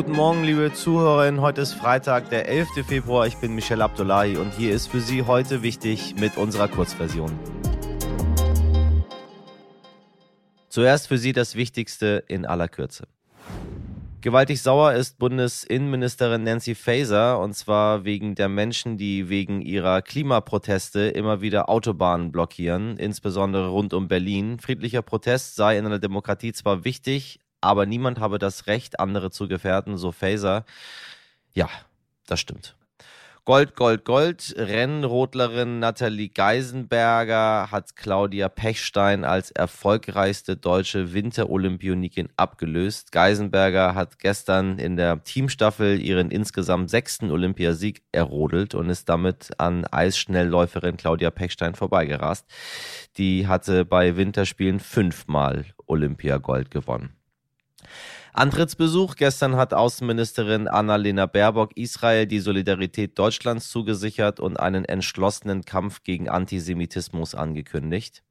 Guten Morgen, liebe Zuhörerinnen. Heute ist Freitag, der 11. Februar. Ich bin Michelle Abdullahi und hier ist für Sie heute wichtig mit unserer Kurzversion. Zuerst für Sie das Wichtigste in aller Kürze. Gewaltig sauer ist Bundesinnenministerin Nancy Faeser und zwar wegen der Menschen, die wegen ihrer Klimaproteste immer wieder Autobahnen blockieren, insbesondere rund um Berlin. Friedlicher Protest sei in einer Demokratie zwar wichtig, aber niemand habe das Recht, andere zu gefährden, so Faser. Ja, das stimmt. Gold, Gold, Gold. Rennrodlerin Nathalie Geisenberger hat Claudia Pechstein als erfolgreichste deutsche Winterolympionikin abgelöst. Geisenberger hat gestern in der Teamstaffel ihren insgesamt sechsten Olympiasieg errodelt und ist damit an Eisschnellläuferin Claudia Pechstein vorbeigerast. Die hatte bei Winterspielen fünfmal Olympiagold gewonnen. Antrittsbesuch. Gestern hat Außenministerin Annalena Baerbock Israel die Solidarität Deutschlands zugesichert und einen entschlossenen Kampf gegen Antisemitismus angekündigt.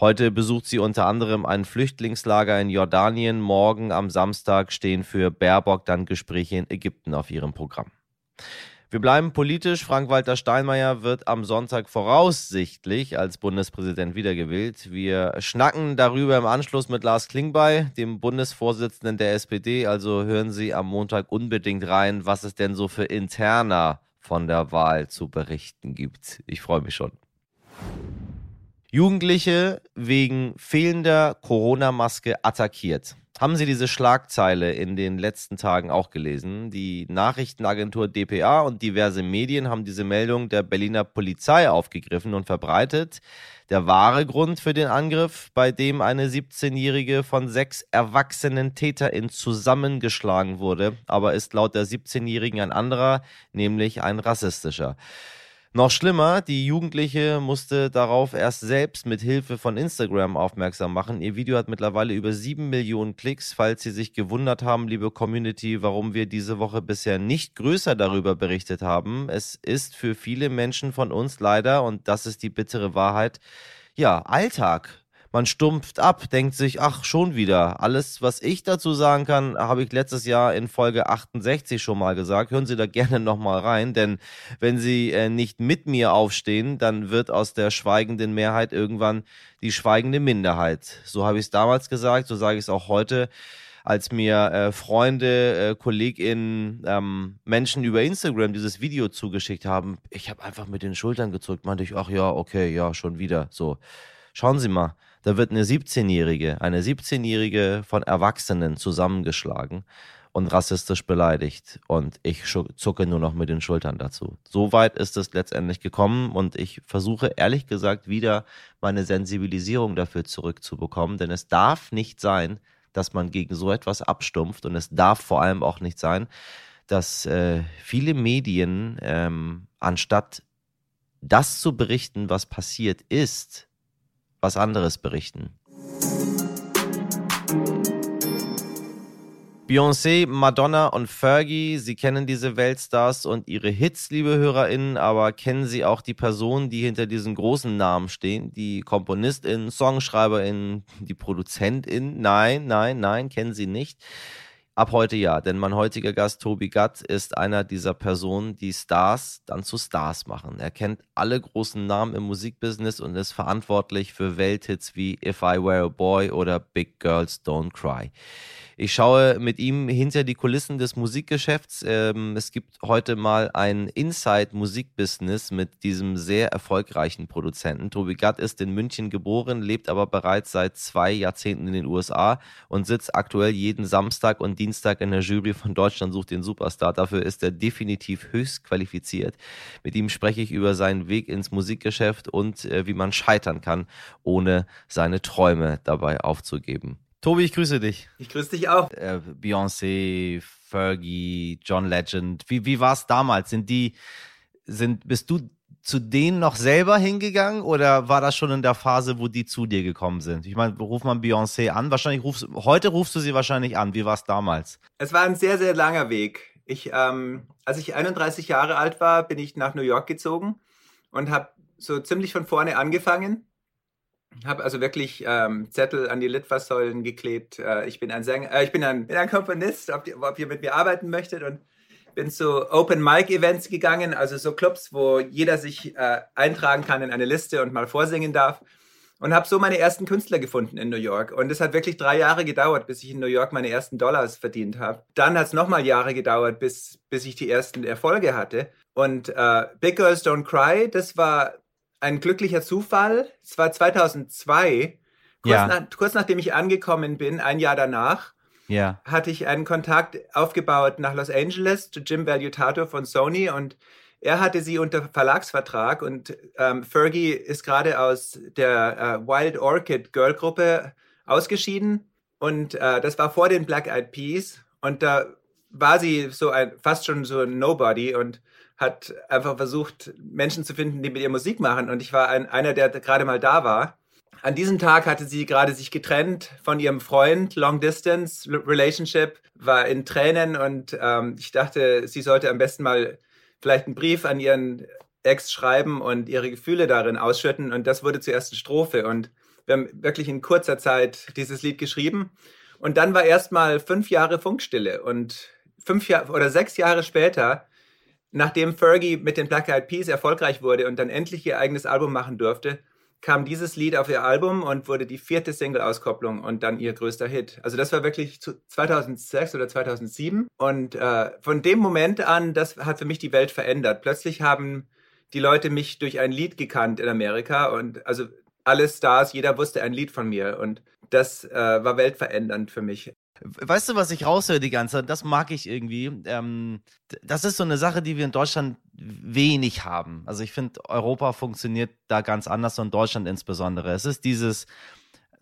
Heute besucht sie unter anderem ein Flüchtlingslager in Jordanien. Morgen am Samstag stehen für Baerbock dann Gespräche in Ägypten auf ihrem Programm. Wir bleiben politisch. Frank-Walter Steinmeier wird am Sonntag voraussichtlich als Bundespräsident wiedergewählt. Wir schnacken darüber im Anschluss mit Lars Klingbeil, dem Bundesvorsitzenden der SPD. Also hören Sie am Montag unbedingt rein, was es denn so für interner von der Wahl zu berichten gibt. Ich freue mich schon. Jugendliche wegen fehlender Corona-Maske attackiert. Haben Sie diese Schlagzeile in den letzten Tagen auch gelesen? Die Nachrichtenagentur dpa und diverse Medien haben diese Meldung der Berliner Polizei aufgegriffen und verbreitet. Der wahre Grund für den Angriff, bei dem eine 17-Jährige von sechs erwachsenen TäterInnen zusammengeschlagen wurde, aber ist laut der 17-Jährigen ein anderer, nämlich ein rassistischer. Noch schlimmer, die Jugendliche musste darauf erst selbst mit Hilfe von Instagram aufmerksam machen. Ihr Video hat mittlerweile über sieben Millionen Klicks. Falls Sie sich gewundert haben, liebe Community, warum wir diese Woche bisher nicht größer darüber berichtet haben. Es ist für viele Menschen von uns leider, und das ist die bittere Wahrheit, ja, Alltag man stumpft ab, denkt sich, ach, schon wieder. Alles, was ich dazu sagen kann, habe ich letztes Jahr in Folge 68 schon mal gesagt. Hören Sie da gerne nochmal rein, denn wenn Sie äh, nicht mit mir aufstehen, dann wird aus der schweigenden Mehrheit irgendwann die schweigende Minderheit. So habe ich es damals gesagt, so sage ich es auch heute als mir äh, Freunde, äh, KollegInnen, ähm, Menschen über Instagram dieses Video zugeschickt haben, ich habe einfach mit den Schultern gezückt, meinte ich, ach ja, okay, ja, schon wieder. So, schauen Sie mal, da wird eine 17-Jährige, eine 17-Jährige von Erwachsenen zusammengeschlagen und rassistisch beleidigt. Und ich zucke nur noch mit den Schultern dazu. So weit ist es letztendlich gekommen und ich versuche ehrlich gesagt wieder meine Sensibilisierung dafür zurückzubekommen, denn es darf nicht sein, dass man gegen so etwas abstumpft und es darf vor allem auch nicht sein, dass äh, viele Medien ähm, anstatt das zu berichten, was passiert ist, was anderes berichten. Beyoncé, Madonna und Fergie, Sie kennen diese Weltstars und ihre Hits, liebe HörerInnen, aber kennen Sie auch die Personen, die hinter diesen großen Namen stehen? Die KomponistInnen, SongschreiberInnen, die ProduzentInnen? Nein, nein, nein, kennen Sie nicht. Ab heute ja, denn mein heutiger Gast Tobi Gatt ist einer dieser Personen, die Stars dann zu Stars machen. Er kennt alle großen Namen im Musikbusiness und ist verantwortlich für Welthits wie If I Were a Boy oder Big Girls Don't Cry. Ich schaue mit ihm hinter die Kulissen des Musikgeschäfts. Ähm, es gibt heute mal ein Inside-Musikbusiness mit diesem sehr erfolgreichen Produzenten. Tobi Gatt ist in München geboren, lebt aber bereits seit zwei Jahrzehnten in den USA und sitzt aktuell jeden Samstag und Dienstag in der Jury von Deutschland sucht den Superstar. Dafür ist er definitiv höchst qualifiziert. Mit ihm spreche ich über seinen Weg ins Musikgeschäft und äh, wie man scheitern kann, ohne seine Träume dabei aufzugeben. Tobi, ich grüße dich. Ich grüße dich auch. Äh, Beyoncé, Fergie, John Legend. Wie, wie war es damals? Sind die, sind, bist du zu denen noch selber hingegangen oder war das schon in der Phase, wo die zu dir gekommen sind? Ich meine, ruft man Beyoncé an? Wahrscheinlich rufst heute rufst du sie wahrscheinlich an. Wie war es damals? Es war ein sehr, sehr langer Weg. Ich, ähm, als ich 31 Jahre alt war, bin ich nach New York gezogen und habe so ziemlich von vorne angefangen habe also wirklich ähm, Zettel an die Litfaßsäulen geklebt. Äh, ich bin ein Sänger, äh, ich bin ein, bin ein Komponist, ob, die, ob ihr mit mir arbeiten möchtet und bin zu Open Mic Events gegangen, also so Clubs, wo jeder sich äh, eintragen kann in eine Liste und mal vorsingen darf. Und habe so meine ersten Künstler gefunden in New York. Und es hat wirklich drei Jahre gedauert, bis ich in New York meine ersten Dollars verdient habe. Dann hat es nochmal Jahre gedauert, bis, bis ich die ersten Erfolge hatte. Und äh, Big Girls Don't Cry, das war ein glücklicher Zufall. Es war 2002, kurz, ja. nach, kurz nachdem ich angekommen bin, ein Jahr danach, ja. hatte ich einen Kontakt aufgebaut nach Los Angeles zu Jim Valutato von Sony und er hatte sie unter Verlagsvertrag und ähm, Fergie ist gerade aus der äh, Wild Orchid Girl Gruppe ausgeschieden und äh, das war vor den Black Eyed Peas und da war sie so ein fast schon so ein Nobody und hat einfach versucht, Menschen zu finden, die mit ihr Musik machen. Und ich war ein, einer, der gerade mal da war. An diesem Tag hatte sie gerade sich getrennt von ihrem Freund, Long Distance Relationship, war in Tränen und ähm, ich dachte, sie sollte am besten mal vielleicht einen Brief an ihren Ex schreiben und ihre Gefühle darin ausschütten. Und das wurde zur ersten Strophe. Und wir haben wirklich in kurzer Zeit dieses Lied geschrieben. Und dann war erst mal fünf Jahre Funkstille. Und fünf Jahre oder sechs Jahre später Nachdem Fergie mit den Black Eyed Peas erfolgreich wurde und dann endlich ihr eigenes Album machen durfte, kam dieses Lied auf ihr Album und wurde die vierte Single-Auskopplung und dann ihr größter Hit. Also das war wirklich 2006 oder 2007 und äh, von dem Moment an, das hat für mich die Welt verändert. Plötzlich haben die Leute mich durch ein Lied gekannt in Amerika und also alle Stars, jeder wusste ein Lied von mir und das äh, war weltverändernd für mich. Weißt du, was ich raushöre die ganze Zeit? Das mag ich irgendwie. Ähm, das ist so eine Sache, die wir in Deutschland wenig haben. Also ich finde, Europa funktioniert da ganz anders und Deutschland insbesondere. Es ist dieses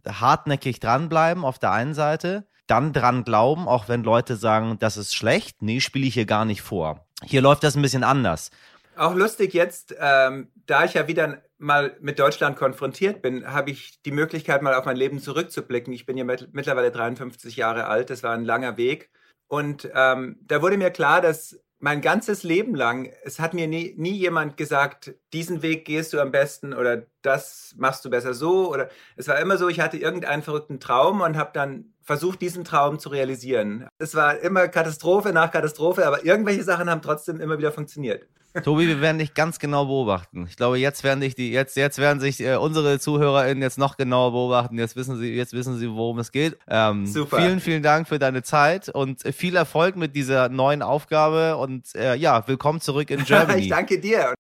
hartnäckig dranbleiben auf der einen Seite, dann dran glauben, auch wenn Leute sagen, das ist schlecht. Nee, spiele ich hier gar nicht vor. Hier läuft das ein bisschen anders. Auch lustig jetzt, ähm, da ich ja wieder mal mit Deutschland konfrontiert bin, habe ich die Möglichkeit, mal auf mein Leben zurückzublicken. Ich bin ja mit, mittlerweile 53 Jahre alt, das war ein langer Weg. Und ähm, da wurde mir klar, dass mein ganzes Leben lang, es hat mir nie, nie jemand gesagt, diesen Weg gehst du am besten oder das machst du besser so. Oder es war immer so, ich hatte irgendeinen verrückten Traum und habe dann versucht, diesen Traum zu realisieren. Es war immer Katastrophe nach Katastrophe, aber irgendwelche Sachen haben trotzdem immer wieder funktioniert. Tobi, wir werden dich ganz genau beobachten. Ich glaube, jetzt werden dich die, jetzt, jetzt werden sich äh, unsere ZuhörerInnen jetzt noch genauer beobachten. Jetzt wissen sie, jetzt wissen sie, worum es geht. Ähm, Super. Vielen, vielen Dank für deine Zeit und viel Erfolg mit dieser neuen Aufgabe und äh, ja, willkommen zurück in Germany. ich danke dir.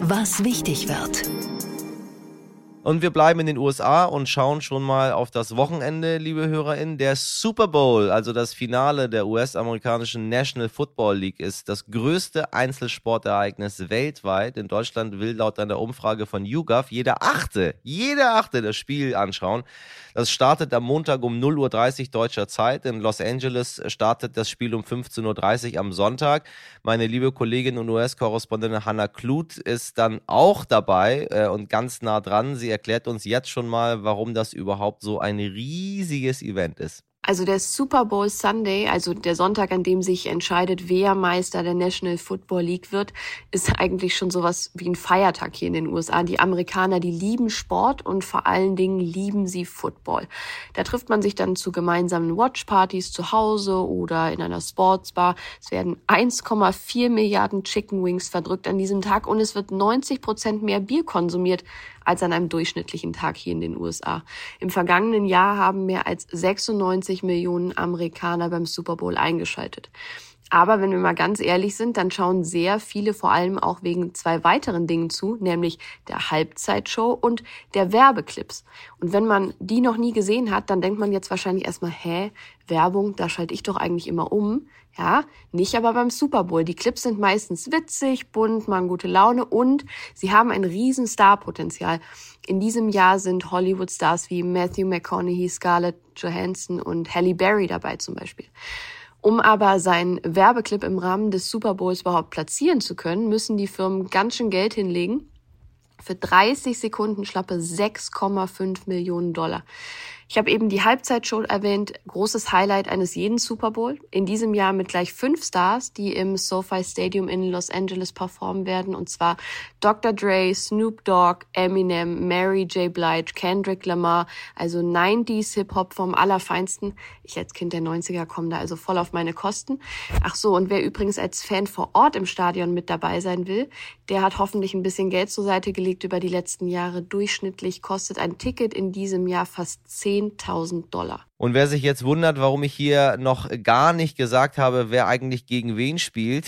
Was wichtig wird. Und wir bleiben in den USA und schauen schon mal auf das Wochenende, liebe HörerInnen. Der Super Bowl, also das Finale der US-amerikanischen National Football League, ist das größte Einzelsportereignis weltweit. In Deutschland will laut einer Umfrage von YouGov jeder Achte, jeder Achte das Spiel anschauen. Das startet am Montag um 0.30 Uhr deutscher Zeit. In Los Angeles startet das Spiel um 15.30 Uhr am Sonntag. Meine liebe Kollegin und US-Korrespondentin Hannah Kluth ist dann auch dabei äh, und ganz nah dran. Sie erklärt uns jetzt schon mal, warum das überhaupt so ein riesiges Event ist. Also der Super Bowl Sunday, also der Sonntag, an dem sich entscheidet, wer Meister der National Football League wird, ist eigentlich schon sowas wie ein Feiertag hier in den USA. Die Amerikaner, die lieben Sport und vor allen Dingen lieben sie Football. Da trifft man sich dann zu gemeinsamen Watchpartys zu Hause oder in einer Sportsbar. Es werden 1,4 Milliarden Chicken Wings verdrückt an diesem Tag und es wird 90 Prozent mehr Bier konsumiert als an einem durchschnittlichen Tag hier in den USA. Im vergangenen Jahr haben mehr als 96 Millionen Amerikaner beim Super Bowl eingeschaltet. Aber wenn wir mal ganz ehrlich sind, dann schauen sehr viele vor allem auch wegen zwei weiteren Dingen zu, nämlich der Halbzeitshow und der Werbeclips. Und wenn man die noch nie gesehen hat, dann denkt man jetzt wahrscheinlich erstmal, hä, Werbung, da schalte ich doch eigentlich immer um. Ja, nicht aber beim Super Bowl. Die Clips sind meistens witzig, bunt, machen gute Laune und sie haben ein riesen Starpotenzial. In diesem Jahr sind Hollywood-Stars wie Matthew McConaughey, Scarlett Johansson und Halle Berry dabei zum Beispiel. Um aber seinen Werbeclip im Rahmen des Super Bowls überhaupt platzieren zu können, müssen die Firmen ganz schön Geld hinlegen. Für 30 Sekunden schlappe 6,5 Millionen Dollar. Ich habe eben die Halbzeitshow erwähnt, großes Highlight eines jeden Super Bowl. In diesem Jahr mit gleich fünf Stars, die im SoFi Stadium in Los Angeles performen werden. Und zwar Dr. Dre, Snoop Dogg, Eminem, Mary J. Blige, Kendrick Lamar. Also 90s Hip-Hop vom Allerfeinsten. Ich als Kind der 90er komme da also voll auf meine Kosten. Ach so, und wer übrigens als Fan vor Ort im Stadion mit dabei sein will, der hat hoffentlich ein bisschen Geld zur Seite gelegt über die letzten Jahre. Durchschnittlich kostet ein Ticket in diesem Jahr fast 10.000 Dollar. Und wer sich jetzt wundert, warum ich hier noch gar nicht gesagt habe, wer eigentlich gegen wen spielt,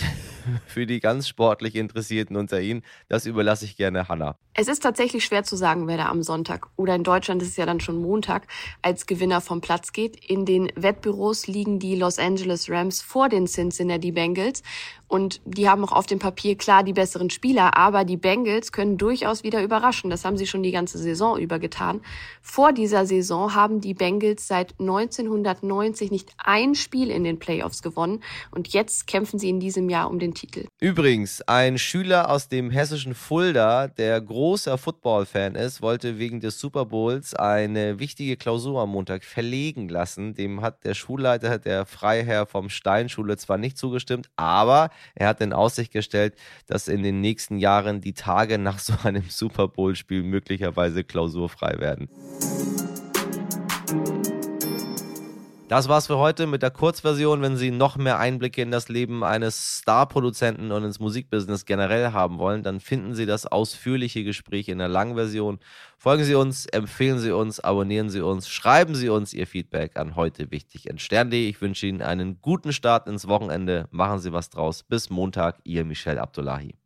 für die ganz sportlich Interessierten unter Ihnen, das überlasse ich gerne Hanna. Es ist tatsächlich schwer zu sagen, wer da am Sonntag oder in Deutschland ist es ja dann schon Montag als Gewinner vom Platz geht. In den Wettbüros liegen die Los Angeles Rams vor den Cincinnati Bengals und die haben auch auf dem Papier klar die besseren Spieler, aber die Bengals können durchaus wieder überraschen. Das haben sie schon die ganze Saison über getan. Vor dieser Saison haben die Bengals seit 1990 nicht ein Spiel in den Playoffs gewonnen und jetzt kämpfen sie in diesem Jahr um den Titel. Übrigens, ein Schüler aus dem hessischen Fulda, der großer Football-Fan ist, wollte wegen des Super Bowls eine wichtige Klausur am Montag verlegen lassen. Dem hat der Schulleiter, der Freiherr vom Steinschule, zwar nicht zugestimmt, aber er hat in Aussicht gestellt, dass in den nächsten Jahren die Tage nach so einem Super Bowl-Spiel möglicherweise klausurfrei werden. Das war's für heute mit der Kurzversion. Wenn Sie noch mehr Einblicke in das Leben eines Star-Produzenten und ins Musikbusiness generell haben wollen, dann finden Sie das ausführliche Gespräch in der Langversion. Folgen Sie uns, empfehlen Sie uns, abonnieren Sie uns, schreiben Sie uns Ihr Feedback an heute wichtig in Stern.de. Ich wünsche Ihnen einen guten Start ins Wochenende. Machen Sie was draus. Bis Montag, Ihr Michel Abdullahi.